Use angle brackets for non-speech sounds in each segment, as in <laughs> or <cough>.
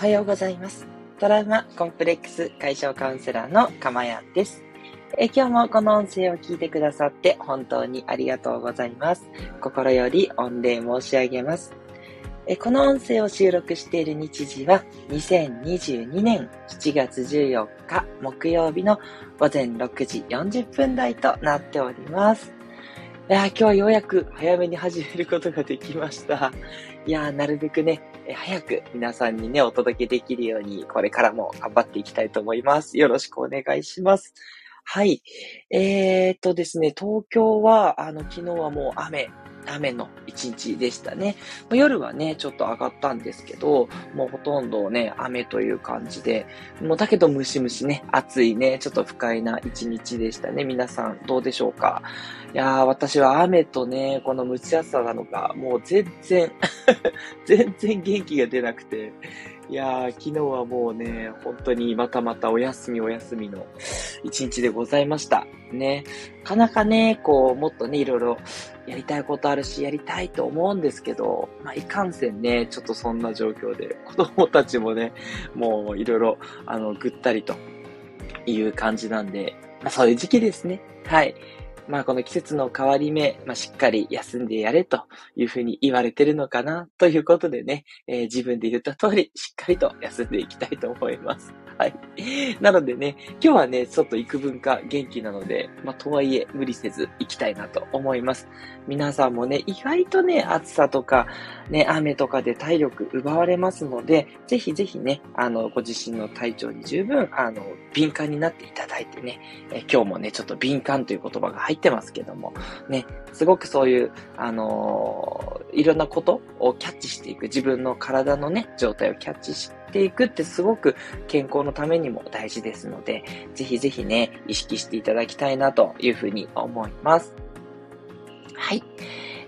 はようございます。トラウマコンプレックス解消カウンセラーのかまやんです。え今日もこの音声を聞いてくださって本当にありがとうございます。心より御礼申し上げます。えこの音声を収録している日時は2022年7月14日木曜日の午前6時40分台となっております。いや今日はようやく早めに始めることができました。<laughs> いやなるべくね、早く皆さんにね、お届けできるように、これからも頑張っていきたいと思います。よろしくお願いします。はい。えー、っとですね、東京は、あの、昨日はもう雨雨の一日でしたね。夜はね、ちょっと上がったんですけど、もうほとんどね、雨という感じで、もうだけどムシムシね、暑いね、ちょっと不快な一日でしたね。皆さんどうでしょうか？いやー、私は雨とね、この蒸し暑さなのか、もう全然 <laughs> 全然元気が出なくて、いやー、昨日はもうね、本当にまたまたお休みお休みの一日でございました。ね。なかなかね、こう、もっとね、いろいろやりたいことあるし、やりたいと思うんですけど、まあ、いかんせんね、ちょっとそんな状況で、子供たちもね、もういろいろ、あの、ぐったりという感じなんで、まあ、そういう時期ですね。はい。まあこの季節の変わり目、まあしっかり休んでやれというふうに言われてるのかなということでね、えー、自分で言った通りしっかりと休んでいきたいと思います。はい。なのでね、今日はね、ちょっと幾分か元気なので、まあ、とはいえ無理せず行きたいなと思います。皆さんもね、意外とね、暑さとか、ね、雨とかで体力奪われますので、ぜひぜひね、あの、ご自身の体調に十分、あの、敏感になっていただいてね、え今日もね、ちょっと敏感という言葉が入ってますけども、ね、すごくそういう、あのー、いろんなことをキャッチしていく、自分の体のね、状態をキャッチしてていくってすごく健康のためにも大事ですので、ぜひぜひね、意識していただきたいなというふうに思います。はい。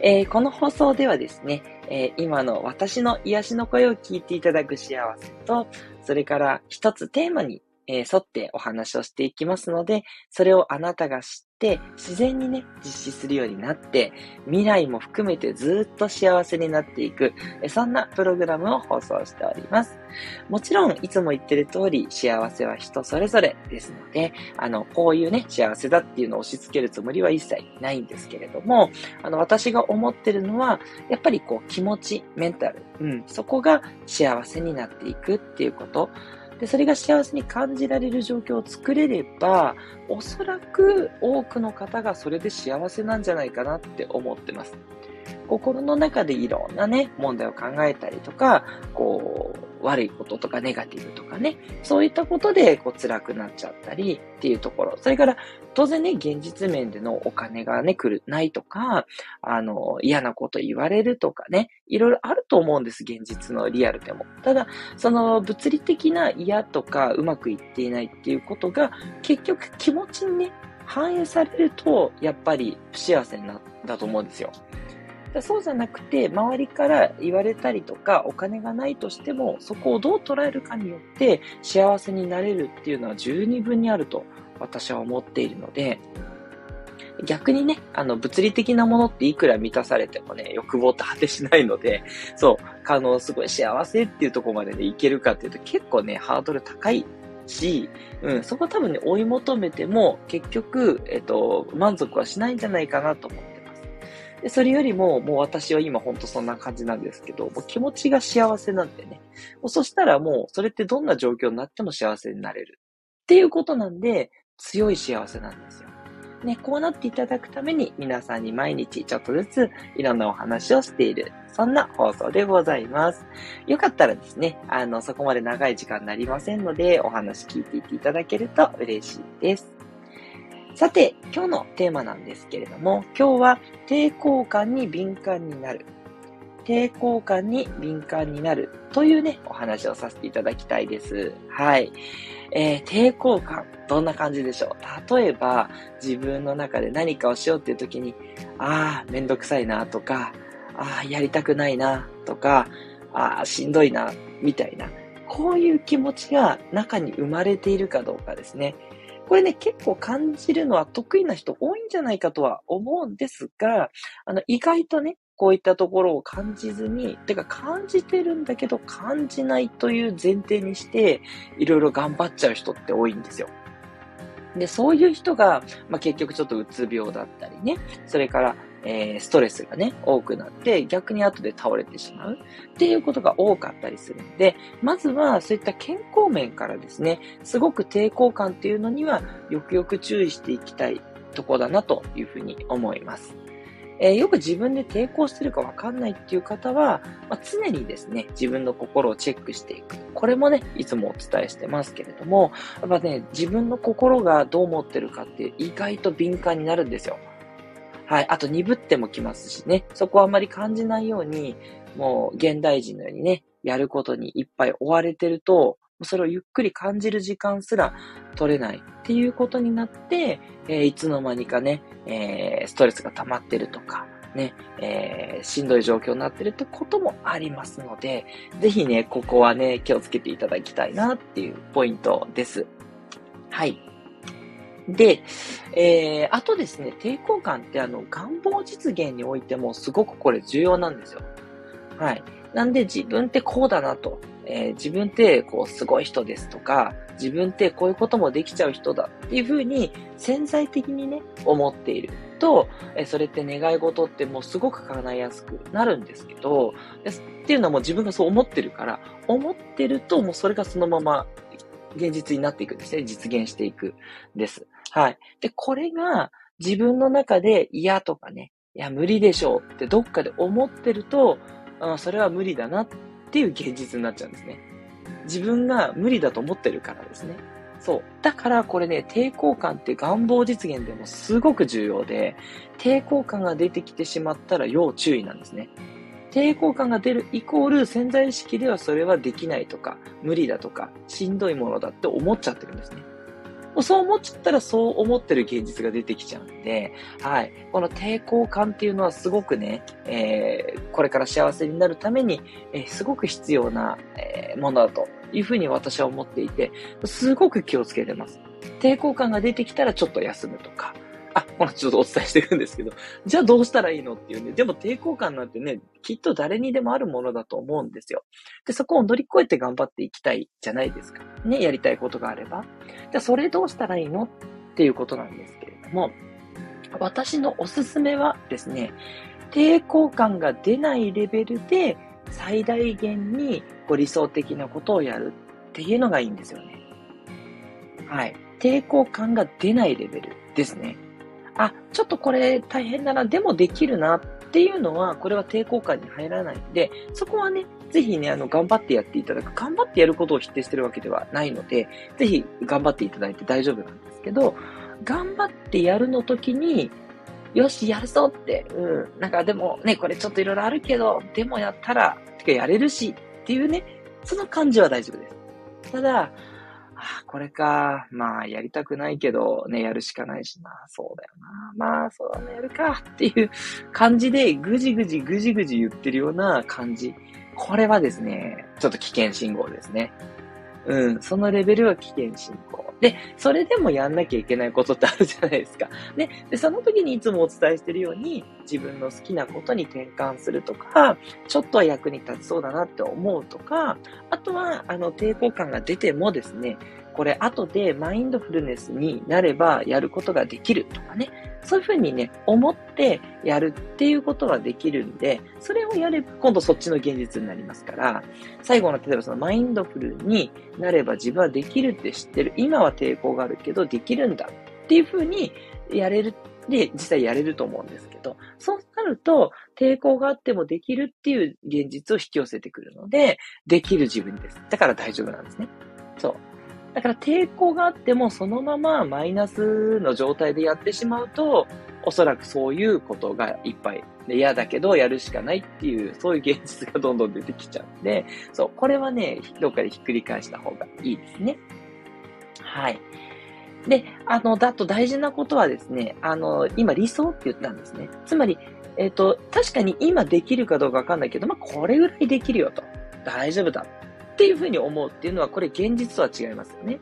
えー、この放送ではですね、えー、今の私の癒しの声を聞いていただく幸せと、それから一つテーマにえー、沿ってお話をしていきますので、それをあなたが知って、自然にね、実施するようになって、未来も含めてずっと幸せになっていく、そんなプログラムを放送しております。もちろん、いつも言ってる通り、幸せは人それぞれですので、あの、こういうね、幸せだっていうのを押し付けるつもりは一切ないんですけれども、あの、私が思ってるのは、やっぱりこう、気持ち、メンタル、うん、そこが幸せになっていくっていうこと、で、それが幸せに感じられる状況を作れれば、おそらく多くの方がそれで幸せなんじゃないかなって思ってます。心の中でいろんなね、問題を考えたりとか、こう、悪いこととかネガティブとかね、そういったことでこう辛くなっちゃったりっていうところ。それから当然ね、現実面でのお金がね、来る、ないとか、あの、嫌なこと言われるとかね、いろいろあると思うんです、現実のリアルでも。ただ、その物理的な嫌とかうまくいっていないっていうことが、結局気持ちにね、反映されると、やっぱり不幸せになったと思うんですよ。そうじゃなくて、周りから言われたりとか、お金がないとしても、そこをどう捉えるかによって、幸せになれるっていうのは十二分にあると私は思っているので、逆にね、あの、物理的なものっていくら満たされてもね、欲望って果てしないので、そう、あの、すごい幸せっていうとこまでね、いけるかっていうと結構ね、ハードル高いし、うん、そこ多分ね、追い求めても、結局、えっと、満足はしないんじゃないかなと思っで、それよりも、もう私は今ほんとそんな感じなんですけど、もう気持ちが幸せなんでね。もうそしたらもう、それってどんな状況になっても幸せになれる。っていうことなんで、強い幸せなんですよ。ね、こうなっていただくために皆さんに毎日ちょっとずついろんなお話をしている。そんな放送でございます。よかったらですね、あの、そこまで長い時間になりませんので、お話聞いていっていただけると嬉しいです。さて、今日のテーマなんですけれども、今日は抵抗感に敏感になる。抵抗感に敏感になるというね、お話をさせていただきたいです。はい。えー、抵抗感、どんな感じでしょう？例えば、自分の中で何かをしようっていう時に、ああ、めんどくさいなとか、ああ、やりたくないなとか、ああ、しんどいな、みたいな。こういう気持ちが中に生まれているかどうかですね。これね、結構感じるのは得意な人多いんじゃないかとは思うんですが、あの、意外とね、こういったところを感じずに、てか感じてるんだけど感じないという前提にして、いろいろ頑張っちゃう人って多いんですよ。で、そういう人が、まあ、結局ちょっとうつ病だったりね、それから、えー、ストレスがね、多くなって、逆に後で倒れてしまうっていうことが多かったりするんで、まずはそういった健康面からですね、すごく抵抗感っていうのには、よくよく注意していきたいとこだなというふうに思います。えー、よく自分で抵抗してるかわかんないっていう方は、まあ、常にですね、自分の心をチェックしていく。これもね、いつもお伝えしてますけれども、やっぱね、自分の心がどう思ってるかって意外と敏感になるんですよ。はい。あと鈍ってもきますしね、そこはあまり感じないように、もう現代人のようにね、やることにいっぱい追われてると、それをゆっくり感じる時間すら取れないっていうことになって、えー、いつの間にかね、えー、ストレスが溜まってるとか、ね、えー、しんどい状況になってるってこともありますので、ぜひね、ここはね、気をつけていただきたいなっていうポイントです。はい。で、えー、あとですね、抵抗感ってあの、願望実現においてもすごくこれ重要なんですよ。はい。なんで自分ってこうだなと。えー、自分ってこうすごい人ですとか、自分ってこういうこともできちゃう人だっていうふうに潜在的にね、思っていると、えー、それって願い事ってもうすごく叶いやすくなるんですけど、っていうのはもう自分がそう思ってるから、思ってるともうそれがそのまま現実になっていくんですね。実現していくです。はい。で、これが自分の中で嫌とかね、いや、無理でしょうってどっかで思ってると、それは無理だなっっていう現実になっちゃうんですね。自分が無理だと思ってるからですね。そう。だからこれね、抵抗感って願望実現でもすごく重要で、抵抗感が出てきてしまったら要注意なんですね。抵抗感が出るイコール潜在意識ではそれはできないとか、無理だとか、しんどいものだって思っちゃってるんですね。そう思っちゃったらそう思ってる現実が出てきちゃうんで、はい。この抵抗感っていうのはすごくね、えー、これから幸せになるために、えー、すごく必要な、えー、ものだというふうに私は思っていて、すごく気をつけてます。抵抗感が出てきたらちょっと休むとか、あ、このちょっとお伝えしてるんですけど、じゃあどうしたらいいのっていうね、でも抵抗感なんてね、きっと誰にでもあるものだと思うんですよ。で、そこを乗り越えて頑張っていきたいじゃないですか。ね、やりたいことがあれば。じゃあそれどうしたらいいのっていうことなんですけれども、私のおすすめはですね、抵抗感が出ないレベルで最大限にご理想的なことをやるっていうのがいいんですよね。はい。抵抗感が出ないレベルですね。あ、ちょっとこれ大変だな、でもできるなっていうのは、これは抵抗感に入らないんで、そこはね、ぜひね、あの、頑張ってやっていただく。頑張ってやることを否定してるわけではないので、ぜひ頑張っていただいて大丈夫なんですけど、頑張ってやるの時に、よし、やるぞって、うん、なんかでもね、これちょっといろいろあるけど、でもやったら、てかやれるしっていうね、その感じは大丈夫です。ただ、あ、これか。まあ、やりたくないけど、ね、やるしかないしな。そうだよな。まあ、そうだね、やるか。っていう感じで、ぐじぐじぐじぐじ言ってるような感じ。これはですね、ちょっと危険信号ですね。うん、そのレベルは危険信号。で、それでもやんなきゃいけないことってあるじゃないですか。で、でその時にいつもお伝えしてるように、自分の好きなことに転換するとか、ちょっとは役に立ちそうだなって思うとか、あとは、あの、抵抗感が出てもですね、これ後でマインドフルネスになればやることができるとかね、そういうふうにね、思ってやるっていうことはできるんで、それをやれば今度そっちの現実になりますから、最後の例えばそのマインドフルになれば自分はできるって知ってる。今は抵抗があるけどできるんだっていうふうにやれる。で、実際やれると思うんですけど、そうなると、抵抗があってもできるっていう現実を引き寄せてくるので、できる自分です。だから大丈夫なんですね。そう。だから抵抗があってもそのままマイナスの状態でやってしまうと、おそらくそういうことがいっぱいで嫌だけどやるしかないっていう、そういう現実がどんどん出てきちゃうんで、そう、これはね、どっかでひっくり返した方がいいですね。はい。で、あの、だと大事なことはですね、あの、今理想って言ったんですね。つまり、えっ、ー、と、確かに今できるかどうかわかんないけど、まあ、これぐらいできるよと。大丈夫だ。っていうふうに思うっていうのは、これ現実とは違いますよね。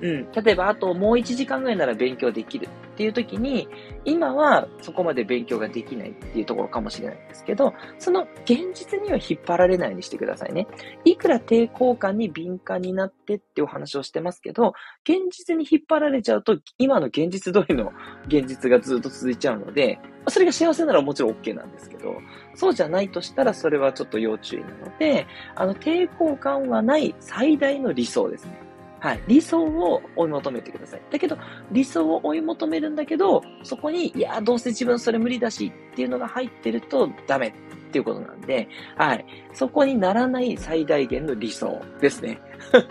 うん。例えば、あともう1時間ぐらいなら勉強できるっていう時に、今はそこまで勉強ができないっていうところかもしれないんですけど、その現実には引っ張られないようにしてくださいね。いくら抵抗感に敏感になってってお話をしてますけど、現実に引っ張られちゃうと、今の現実通りの現実がずっと続いちゃうので、それが幸せならもちろん OK なんですけど、そうじゃないとしたらそれはちょっと要注意なので、あの、抵抗感はない最大の理想ですね。はい。理想を追い求めてください。だけど、理想を追い求めるんだけど、そこに、いや、どうせ自分それ無理だしっていうのが入ってるとダメっていうことなんで、はい。そこにならない最大限の理想ですね。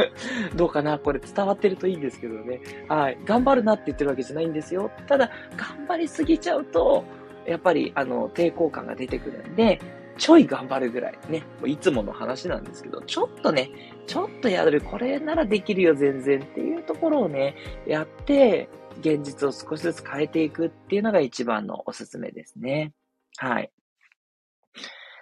<laughs> どうかな？これ伝わってるといいんですけどね。はい。頑張るなって言ってるわけじゃないんですよ。ただ、頑張りすぎちゃうと、やっぱり、あの、抵抗感が出てくるんで、ちょい頑張るぐらいね、もういつもの話なんですけど、ちょっとね、ちょっとやる、これならできるよ全然っていうところをね、やって、現実を少しずつ変えていくっていうのが一番のおすすめですね。はい。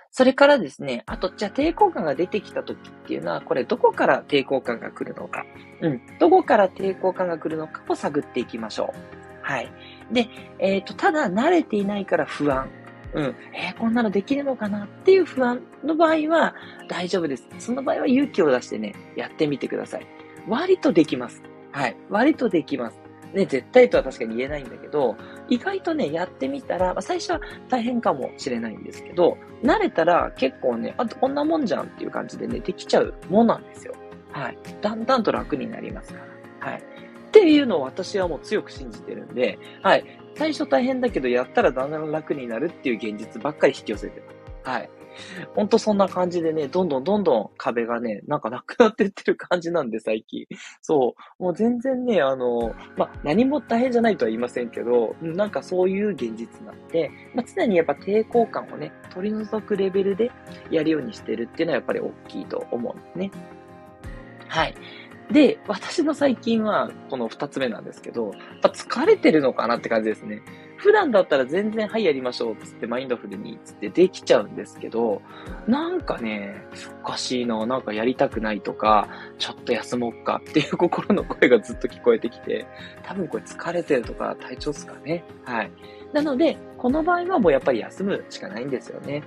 それからですね、あと、じゃあ抵抗感が出てきた時っていうのは、これどこから抵抗感が来るのか。うん。どこから抵抗感が来るのかを探っていきましょう。はい。で、えっ、ー、と、ただ慣れていないから不安。うん。えー、こんなのできるのかなっていう不安の場合は大丈夫です。その場合は勇気を出してね、やってみてください。割とできます。はい。割とできます。ね、絶対とは確かに言えないんだけど、意外とね、やってみたら、まあ、最初は大変かもしれないんですけど、慣れたら結構ね、あとこんなもんじゃんっていう感じでね、できちゃうもんなんですよ。はい。だんだんと楽になりますから。はい。っていうのを私はもう強く信じてるんで、はい。最初大変だけど、やったらだんだん楽になるっていう現実ばっかり引き寄せてます。はい。ほんとそんな感じでね、どんどんどんどん壁がね、なんかなくなってってる感じなんで、最近。そう。もう全然ね、あの、まあ、何も大変じゃないとは言いませんけど、なんかそういう現実なんで、まあ、常にやっぱ抵抗感をね、取り除くレベルでやるようにしてるっていうのはやっぱり大きいと思うんですね。はい。で、私の最近は、この二つ目なんですけど、やっぱ疲れてるのかなって感じですね。普段だったら全然、はい、やりましょう、つってマインドフルに、つってできちゃうんですけど、なんかね、おかしいな、なんかやりたくないとか、ちょっと休もうかっていう心の声がずっと聞こえてきて、多分これ疲れてるとか体調っすかね。はい。なので、この場合はもうやっぱり休むしかないんですよね。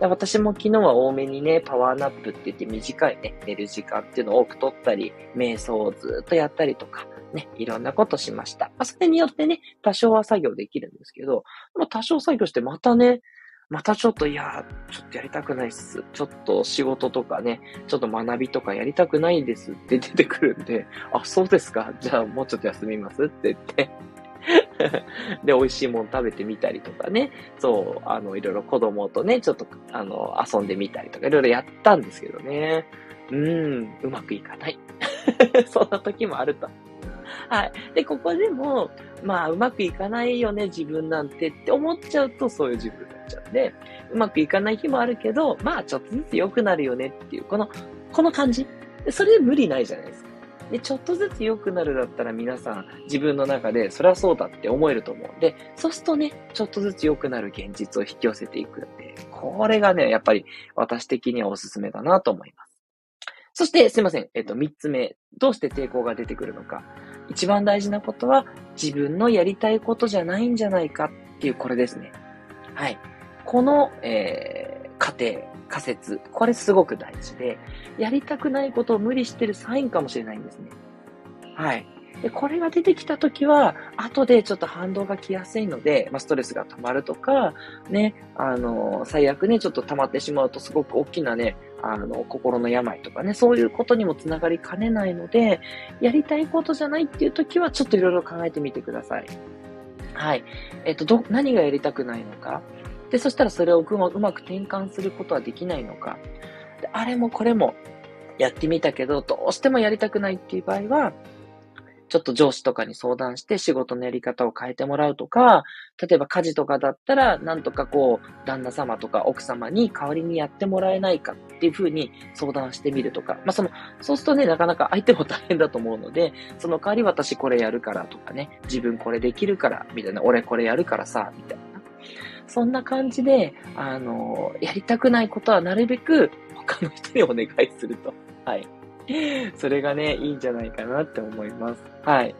私も昨日は多めにね、パワーナップって言って短いね、寝る時間っていうのを多く取ったり、瞑想をずっとやったりとか、ね、いろんなことしました。まあ、それによってね、多少は作業できるんですけど、まあ、多少作業してまたね、またちょっと、いやちょっとやりたくないっす。ちょっと仕事とかね、ちょっと学びとかやりたくないんですって出てくるんで、あ、そうですか。じゃあもうちょっと休みますって言って <laughs> で、美味しいもの食べてみたりとかね、そう、あの、いろいろ子供とね、ちょっと、あの、遊んでみたりとか、いろいろやったんですけどね。うん、うまくいかない。<laughs> そんな時もあると。はい。で、ここでも、まあ、うまくいかないよね、自分なんてって思っちゃうと、そういう自分になっちゃうんで、うまくいかない日もあるけど、まあ、ちょっとずつ良くなるよねっていう、この、この感じ。それで無理ないじゃないですか。で、ちょっとずつ良くなるだったら皆さん自分の中でそりゃそうだって思えると思うんで、そうするとね、ちょっとずつ良くなる現実を引き寄せていくんで、これがね、やっぱり私的にはおすすめだなと思います。そして、すいません。えっと、三つ目。どうして抵抗が出てくるのか。一番大事なことは、自分のやりたいことじゃないんじゃないかっていう、これですね。はい。この、えー、過程、仮説。これすごく大事で、やりたくないことを無理してるサインかもしれないんですね。はい。で、これが出てきたときは、後でちょっと反動が来やすいので、まあ、ストレスが溜まるとか、ね、あの、最悪ね、ちょっと溜まってしまうとすごく大きなね、あの、心の病とかね、そういうことにもつながりかねないので、やりたいことじゃないっていうときは、ちょっといろいろ考えてみてください。はい。えっと、ど、何がやりたくないのか。で、そしたらそれをうまうまく転換することはできないのか。であれもこれもやってみたけど、どうしてもやりたくないっていう場合は、ちょっと上司とかに相談して仕事のやり方を変えてもらうとか、例えば家事とかだったら、なんとかこう、旦那様とか奥様に代わりにやってもらえないかっていうふうに相談してみるとか、まあその、そうするとね、なかなか相手も大変だと思うので、その代わり私これやるからとかね、自分これできるから、みたいな、俺これやるからさ、みたいな。そんな感じで、あの、やりたくないことはなるべく他の人にお願いすると。はい。それがね、いいんじゃないかなって思います。はい。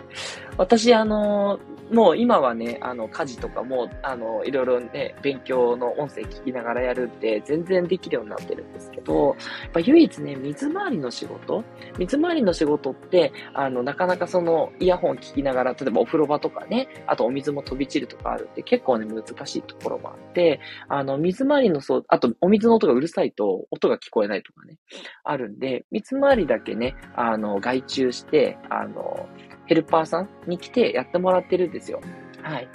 私、あのもう今はね、あの、家事とかも、あの、いろいろね、勉強の音声聞きながらやるんで、全然できるようになってるんですけど、やっぱ唯一ね、水回りの仕事水回りの仕事って、あの、なかなかその、イヤホン聞きながら、例えばお風呂場とかね、あとお水も飛び散るとかあるんで、結構ね、難しいところもあって、あの、水回りのそう、あとお水の音がうるさいと、音が聞こえないとかね、あるんで、水回りだけね、あの、外注して、あの、ヘルパーさんに来てやってもらってるんですよ。はい。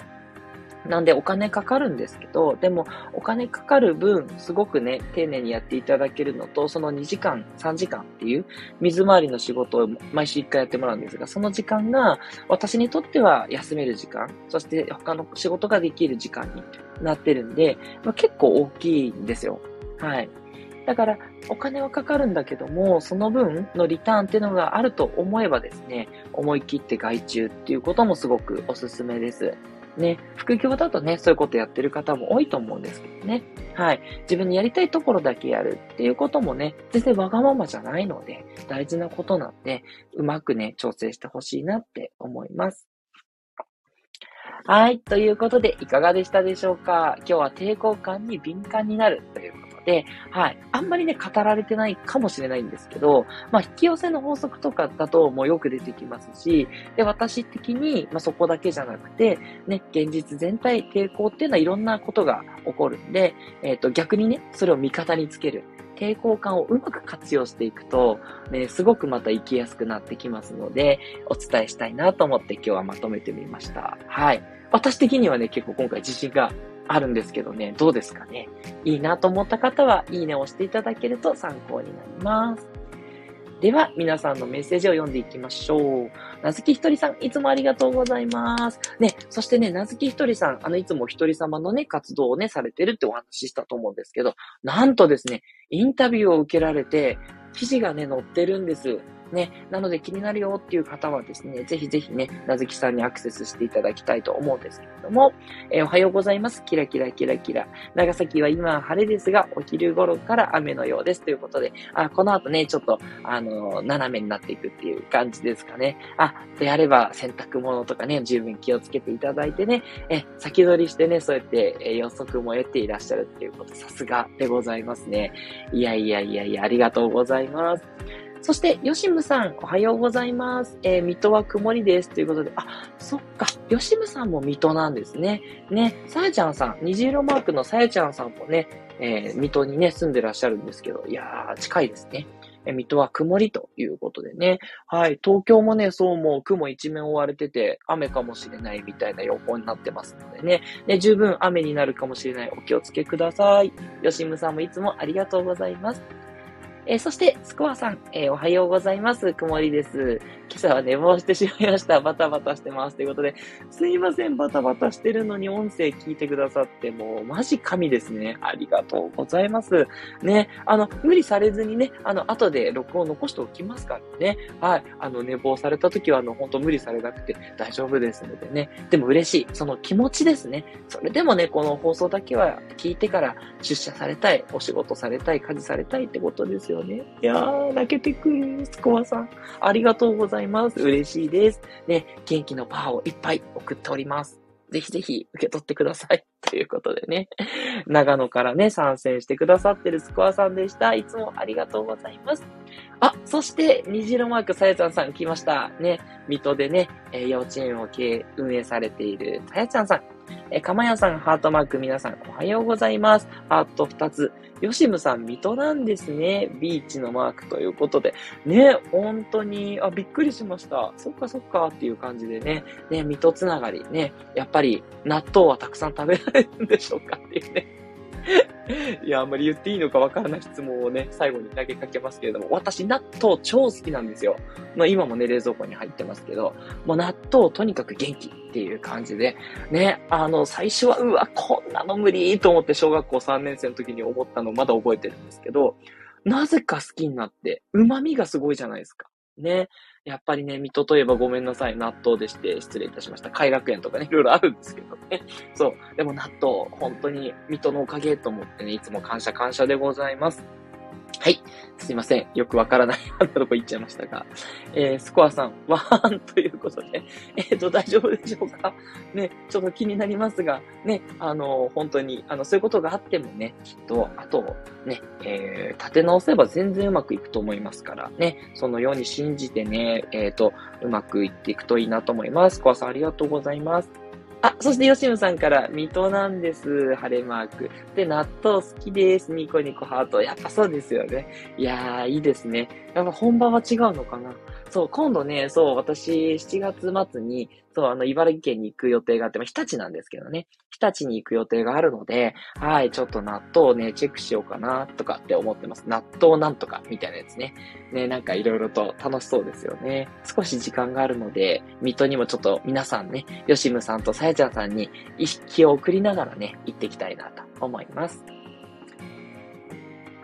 なんでお金かかるんですけど、でもお金かかる分、すごくね、丁寧にやっていただけるのと、その2時間、3時間っていう水回りの仕事を毎週1回やってもらうんですが、その時間が私にとっては休める時間、そして他の仕事ができる時間になってるんで、まあ、結構大きいんですよ。はい。だから、お金はかかるんだけども、その分のリターンっていうのがあると思えばですね、思い切って外注っていうこともすごくおすすめです。ね、副業だとね、そういうことやってる方も多いと思うんですけどね。はい。自分にやりたいところだけやるっていうこともね、全然わがままじゃないので、大事なことなんで、うまくね、調整してほしいなって思います。はい。ということで、いかがでしたでしょうか？今日は抵抗感に敏感になるというこで、はい。あんまりね、語られてないかもしれないんですけど、まあ、引き寄せの法則とかだともうよく出てきますし、で、私的に、まあ、そこだけじゃなくて、ね、現実全体、抵抗っていうのはいろんなことが起こるんで、えっ、ー、と、逆にね、それを味方につける。抵抗感をうまく活用していくと、ね、すごくまた生きやすくなってきますので、お伝えしたいなと思って今日はまとめてみました。はい。私的にはね、結構今回自信があるんですけどね、どうですかね。いいなと思った方は、いいねを押していただけると参考になります。では、皆さんのメッセージを読んでいきましょう。なずきひとりさん、いつもありがとうございます。ね、そしてね、なずきひとりさん、あの、いつも一人様のね、活動をね、されてるってお話ししたと思うんですけど、なんとですね、インタビューを受けられて、記事がね、載ってるんです。ね、なので気になるよっていう方はですね、ぜひぜひね、なずきさんにアクセスしていただきたいと思うんですけれども、えー、おはようございます。キラキラキラキラ。長崎は今晴れですが、お昼頃から雨のようです。ということで、あ、この後ね、ちょっと、あのー、斜めになっていくっていう感じですかね。あ、であれば洗濯物とかね、十分気をつけていただいてね、え、先取りしてね、そうやって、え予測も得ていらっしゃるっていうこと、さすがでございますね。いやいやいやいや、ありがとうございます。そして、ヨシムさん、おはようございます。えー、水戸は曇りです。ということで、あ、そっか、ヨシムさんも水戸なんですね。ね、さやちゃんさん、虹色マークのさやちゃんさんもね、えー、水戸にね、住んでらっしゃるんですけど、いやー、近いですね。え水戸は曇りということでね。はい。東京もね、そうもう雲一面覆われてて、雨かもしれないみたいな予報になってますのでね。ね、十分雨になるかもしれない。お気をつけください。よしむさんもいつもありがとうございます。えー、そして、スコアさん、えー、おはようございます。曇りです。今朝は寝坊してしまいました。バタバタしてます。ということで、すいません。バタバタしてるのに音声聞いてくださって、もう、マジ神ですね。ありがとうございます。ね、あの、無理されずにね、あの、後で録音残しておきますからね。はい。あの、寝坊された時は、あの、本当無理されなくて大丈夫ですのでね。でも嬉しい。その気持ちですね。それでもね、この放送だけは聞いてから出社されたい、お仕事されたい、家事されたいってことですよよね。いやー、泣けてくる、スコアさん。ありがとうございます。嬉しいです。ね、元気のパワーをいっぱい送っております。ぜひぜひ受け取ってください。<laughs> ということでね。長野からね、参戦してくださってるスコアさんでした。いつもありがとうございます。あ、そして、虹色マークさやちゃんさん来ました。ね、水戸でね、え幼稚園を経営、運営されているさやちゃんさん。えかまやさん、ハートマーク、皆さん、おはようございます。ハート2つ。ヨシムさん、水戸なんですね。ビーチのマークということで。ね、本当に、あ、びっくりしました。そっかそっかっていう感じでね。ね、水戸つながり。ね、やっぱり納豆はたくさん食べられるんでしょうかっていうね。<laughs> いや、あんまり言っていいのかわからない質問をね、最後に投げかけますけれども、私納豆超好きなんですよ。まあ今もね、冷蔵庫に入ってますけど、もう納豆とにかく元気っていう感じで、ね、あの、最初は、うわ、こんなの無理と思って小学校3年生の時に思ったのをまだ覚えてるんですけど、なぜか好きになって、旨味がすごいじゃないですか。ね。やっぱりね、水戸といえばごめんなさい、納豆でして失礼いたしました。海楽園とかね、いろいろあるんですけどね。そう。でも納豆、本当に水戸のおかげと思ってね、いつも感謝感謝でございます。はい。すいません。よくわからない <laughs> あんなとこ行っちゃいましたが。えー、スコアさん、ワーンということで、<laughs> えっ、ー、と、大丈夫でしょうか？ね、ちょっと気になりますが、ね、あの、本当に、あの、そういうことがあってもね、きっと、あと、ね、えー、立て直せば全然うまくいくと思いますから、ね、そのように信じてね、えっ、ー、と、うまくいっていくといいなと思います。スコアさん、ありがとうございます。あ、そして吉野さんから、水戸なんです。晴れマーク。で、納豆好きです。ニコニコハート。やっぱそうですよね。いやー、いいですね。やっぱ本場は違うのかな？そう、今度ね、そう、私、7月末に、そう、あの、茨城県に行く予定があって、まあ、日立なんですけどね。日立に行く予定があるので、はい、ちょっと納豆をね、チェックしようかな、とかって思ってます。納豆なんとか、みたいなやつね。ね、なんかいろいろと楽しそうですよね。少し時間があるので、水戸にもちょっと皆さんね、よしむさんとさやちゃんさんに意識を送りながらね、行ってきたいなと思います。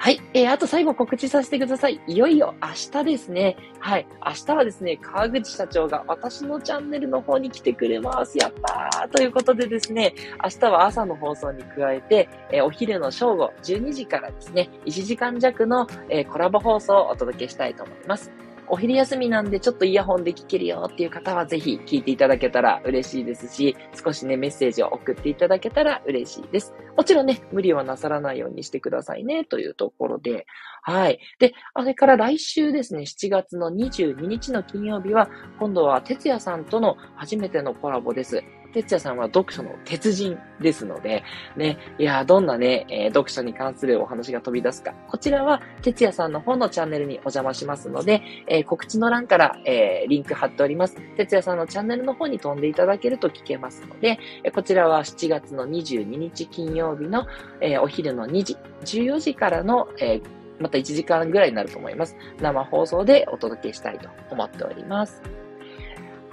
はい。えー、あと最後告知させてください。いよいよ明日ですね。はい。明日はですね、川口社長が私のチャンネルの方に来てくれます。やったーということでですね、明日は朝の放送に加えて、えー、お昼の正午12時からですね、1時間弱の、えー、コラボ放送をお届けしたいと思います。お昼休みなんでちょっとイヤホンで聞けるよっていう方はぜひ聞いていただけたら嬉しいですし、少しね、メッセージを送っていただけたら嬉しいです。もちろんね、無理はなさらないようにしてくださいね、というところで、はい。で、あれから来週ですね、7月の22日の金曜日は、今度は哲也さんとの初めてのコラボです。哲也さんは読書の鉄人ですので、ね、いや、どんなね、えー、読書に関するお話が飛び出すか。こちらは、哲也さんの方のチャンネルにお邪魔しますので、えー、告知の欄から、えー、リンク貼っております。哲也さんのチャンネルの方に飛んでいただけると聞けますので、えこちらは7月の22日金曜日の、えお昼の2時、14時からの、えまた1時間ぐらいになると思います。生放送でお届けしたいと思っております。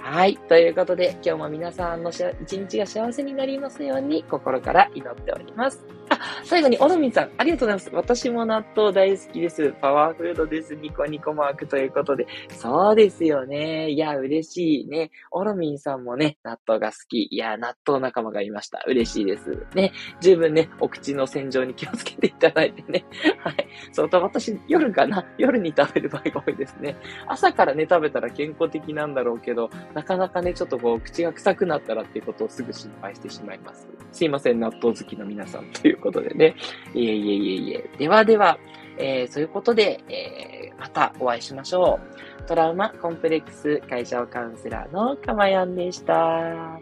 はい。ということで、今日も皆さんの一日が幸せになりますように、心から祈っております。あ、最後に、おのみんさん、ありがとうございます。私も納豆大好きです。パワーフードです。ニコニコマークということで。そうですよね。いや、嬉しいね。おのみんさんもね、納豆が好き。いや、納豆仲間がいました。嬉しいです。ね。十分ね、お口の洗浄に気をつけていただいてね。はい。そうと、私、夜かな？夜に食べる場合が多いですね。朝からね、食べたら健康的なんだろうけど、なかなかね、ちょっとこう、口が臭くなったらっていうことをすぐ心配してしまいます。すいません、納豆好きの皆さんといういうことでね。いえいえいえいえ。ではでは、えー、そういうことで、えー、またお会いしましょう。トラウマコンプレックス解消カウンセラーのかまやんでした。